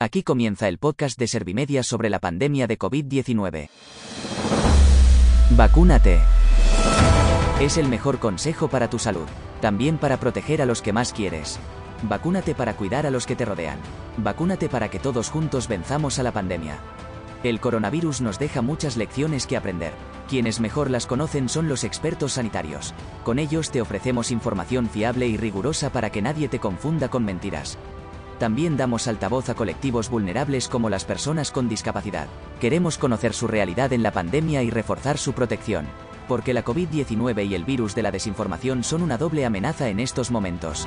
Aquí comienza el podcast de Servimedia sobre la pandemia de COVID-19. Vacúnate. Es el mejor consejo para tu salud, también para proteger a los que más quieres. Vacúnate para cuidar a los que te rodean. Vacúnate para que todos juntos venzamos a la pandemia. El coronavirus nos deja muchas lecciones que aprender. Quienes mejor las conocen son los expertos sanitarios. Con ellos te ofrecemos información fiable y rigurosa para que nadie te confunda con mentiras. También damos altavoz a colectivos vulnerables como las personas con discapacidad. Queremos conocer su realidad en la pandemia y reforzar su protección. Porque la COVID-19 y el virus de la desinformación son una doble amenaza en estos momentos.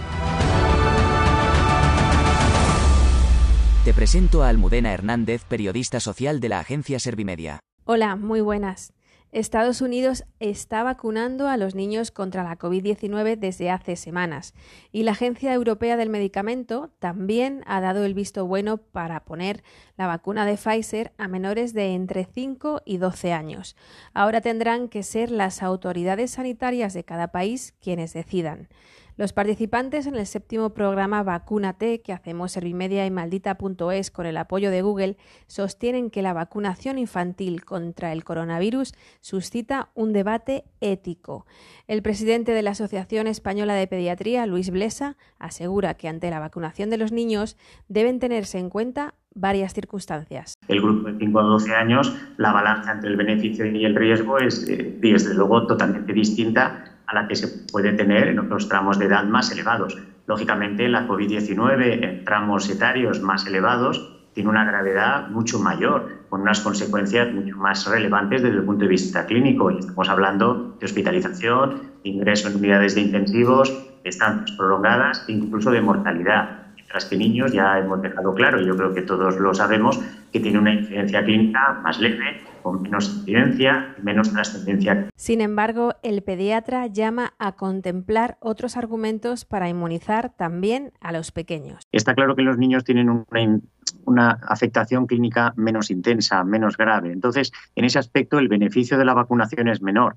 Te presento a Almudena Hernández, periodista social de la agencia Servimedia. Hola, muy buenas. Estados Unidos está vacunando a los niños contra la COVID-19 desde hace semanas y la Agencia Europea del Medicamento también ha dado el visto bueno para poner la vacuna de Pfizer a menores de entre 5 y 12 años. Ahora tendrán que ser las autoridades sanitarias de cada país quienes decidan. Los participantes en el séptimo programa Vacúnate que hacemos Servimedia y Maldita.es con el apoyo de Google sostienen que la vacunación infantil contra el coronavirus suscita un debate ético. El presidente de la Asociación Española de Pediatría, Luis Blesa, asegura que ante la vacunación de los niños deben tenerse en cuenta varias circunstancias. El grupo de 5 a 12 años, la balanza entre el beneficio y el riesgo es, eh, desde luego, totalmente distinta a la que se puede tener en otros tramos de edad más elevados. Lógicamente, la COVID-19 en tramos etarios más elevados tiene una gravedad mucho mayor, con unas consecuencias mucho más relevantes desde el punto de vista clínico. estamos hablando de hospitalización, ingreso en unidades de intensivos, estancias prolongadas e incluso de mortalidad. Mientras que niños ya hemos dejado claro, y yo creo que todos lo sabemos, que tiene una incidencia clínica más leve, con menos incidencia y menos trascendencia. Sin embargo, el pediatra llama a contemplar otros argumentos para inmunizar también a los pequeños. Está claro que los niños tienen una, una afectación clínica menos intensa, menos grave. Entonces, en ese aspecto, el beneficio de la vacunación es menor.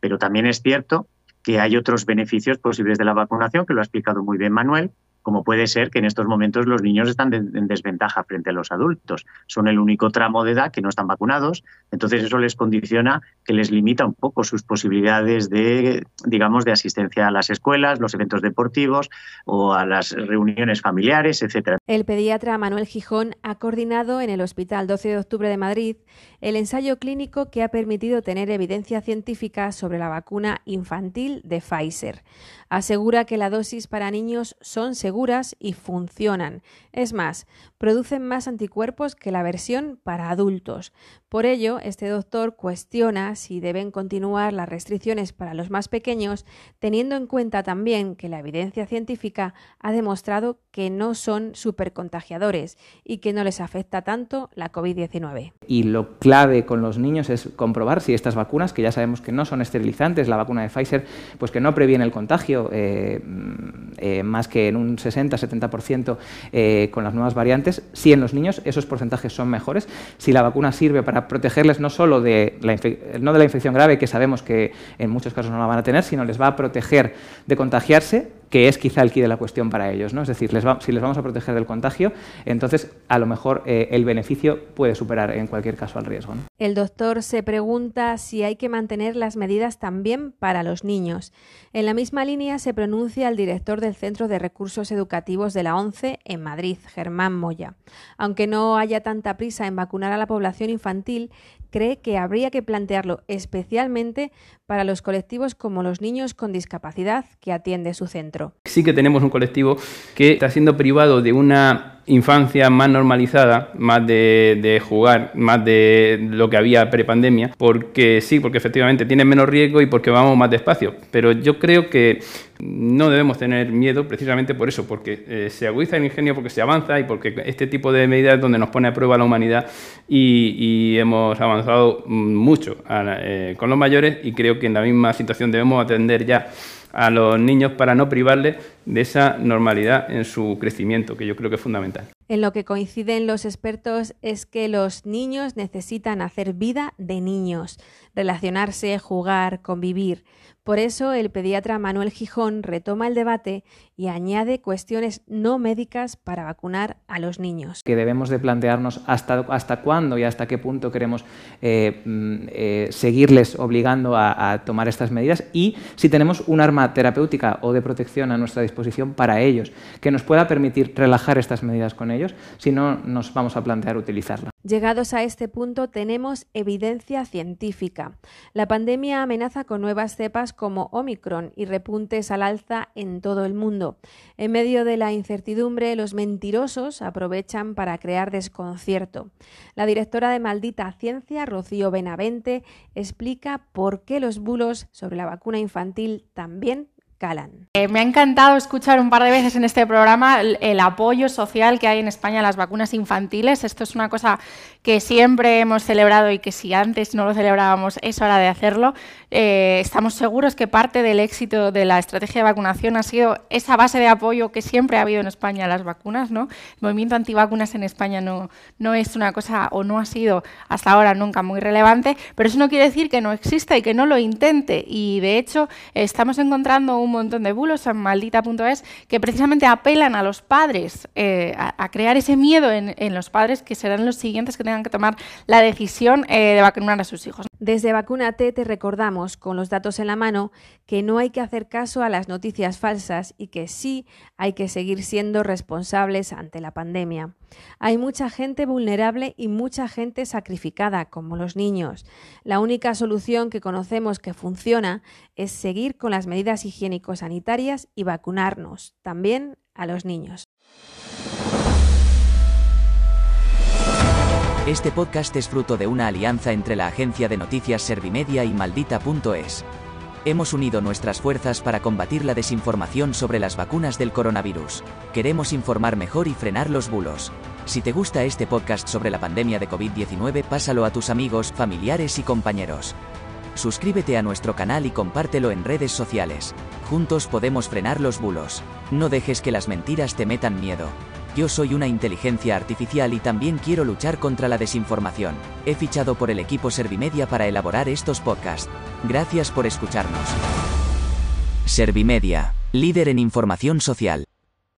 Pero también es cierto que hay otros beneficios posibles de la vacunación, que lo ha explicado muy bien Manuel, como puede ser que en estos momentos los niños están en desventaja frente a los adultos. Son el único tramo de edad que no están vacunados, entonces eso les condiciona que les limita un poco sus posibilidades de, digamos, de asistencia a las escuelas, los eventos deportivos o a las reuniones familiares, etcétera. El pediatra Manuel Gijón ha coordinado en el Hospital 12 de Octubre de Madrid el ensayo clínico que ha permitido tener evidencia científica sobre la vacuna infantil de Pfizer. Asegura que la dosis para niños son seguras y funcionan. Es más, producen más anticuerpos que la versión para adultos. Por ello, este doctor cuestiona si deben continuar las restricciones para los más pequeños, teniendo en cuenta también que la evidencia científica ha demostrado que no son supercontagiadores y que no les afecta tanto la COVID-19. Y lo clave con los niños es comprobar si estas vacunas, que ya sabemos que no son esterilizantes, la vacuna de Pfizer, pues que no previene el contagio eh, eh, más que en un 60-70% eh, con las nuevas variantes, si en los niños esos porcentajes son mejores, si la vacuna sirve para protegerles no solo de la, no de la infección grave, que sabemos que en muchos casos no la van a tener, sino les va a proteger de contagiarse que es quizá el quid de la cuestión para ellos. ¿no? Es decir, si les vamos a proteger del contagio, entonces a lo mejor eh, el beneficio puede superar en cualquier caso al riesgo. El doctor se pregunta si hay que mantener las medidas también para los niños. En la misma línea se pronuncia el director del Centro de Recursos Educativos de la ONCE en Madrid, Germán Moya. Aunque no haya tanta prisa en vacunar a la población infantil, cree que habría que plantearlo especialmente para los colectivos como los niños con discapacidad que atiende su centro. Sí que tenemos un colectivo que está siendo privado de una infancia más normalizada, más de, jugar, más de lo que había prepandemia, porque sí, porque efectivamente tienen menos riesgo y porque vamos más despacio. Pero yo creo que no debemos tener miedo precisamente por eso, porque eh, se agudiza el ingenio, porque se avanza y porque este tipo de medidas es donde nos pone a prueba la humanidad y, hemos avanzado mucho eh, con los mayores y creo que en la misma situación debemos atender ya a los niños para no privarles de esa normalidad en su crecimiento, que yo creo que es fundamental. En lo que coinciden los expertos es que los niños necesitan hacer vida de niños, relacionarse, jugar, convivir. Por eso el pediatra Manuel Gijón retoma el debate y añade cuestiones no médicas para vacunar a los niños. Que debemos de plantearnos hasta, hasta cuándo y hasta qué punto queremos eh, mm, eh, seguirles obligando a, a, tomar estas medidas y si tenemos un arma terapéutica o de protección a nuestra disposición para ellos, que nos pueda permitir relajar estas medidas con ellos, si no nos vamos a plantear utilizarla. Llegados a este punto tenemos evidencia científica. La pandemia amenaza con nuevas cepas como Omicron y repuntes al alza en todo el mundo. En medio de la incertidumbre, los mentirosos aprovechan para crear desconcierto. La directora de Maldita Ciencia, Rocío Benavente, explica por qué los bulos sobre la vacuna infantil también eh, me ha encantado escuchar un par de veces en este programa el, el, apoyo social que hay en España a las vacunas infantiles. Esto es una cosa que siempre hemos celebrado y que si antes no lo celebrábamos es hora de hacerlo. Eh, estamos seguros que parte del éxito de la estrategia de vacunación ha sido esa base de apoyo que siempre ha habido en España a las vacunas. ¿no? El movimiento antivacunas en España no, no es una cosa o no ha sido hasta ahora nunca muy relevante, pero eso no quiere decir que no exista y que no lo intente. Y de hecho estamos encontrando un montón de bulos en maldita.es que precisamente apelan a los padres, eh, a, a, crear ese miedo en, en, los padres que serán los siguientes que tengan que tomar la decisión eh, de vacunar a sus hijos. Desde Vacunate te recordamos, con los datos en la mano, que no hay que hacer caso a las noticias falsas y que sí hay que seguir siendo responsables ante la pandemia. Hay mucha gente vulnerable y mucha gente sacrificada, como los niños. La única solución que conocemos que funciona es seguir con las medidas higiénico-sanitarias y vacunarnos, también a los niños. Este podcast es fruto de una alianza entre la agencia de noticias Servimedia y Maldita.es. Hemos unido nuestras fuerzas para combatir la desinformación sobre las vacunas del coronavirus. Queremos informar mejor y frenar los bulos. Si te gusta este podcast sobre la pandemia de COVID-19, pásalo a tus amigos, familiares y compañeros. Suscríbete a nuestro canal y compártelo en redes sociales. Juntos podemos frenar los bulos. No dejes que las mentiras te metan miedo. Yo soy una inteligencia artificial y también quiero luchar contra la desinformación. He fichado por el equipo Servimedia para elaborar estos podcasts. Gracias por escucharnos. Servimedia, líder en información social.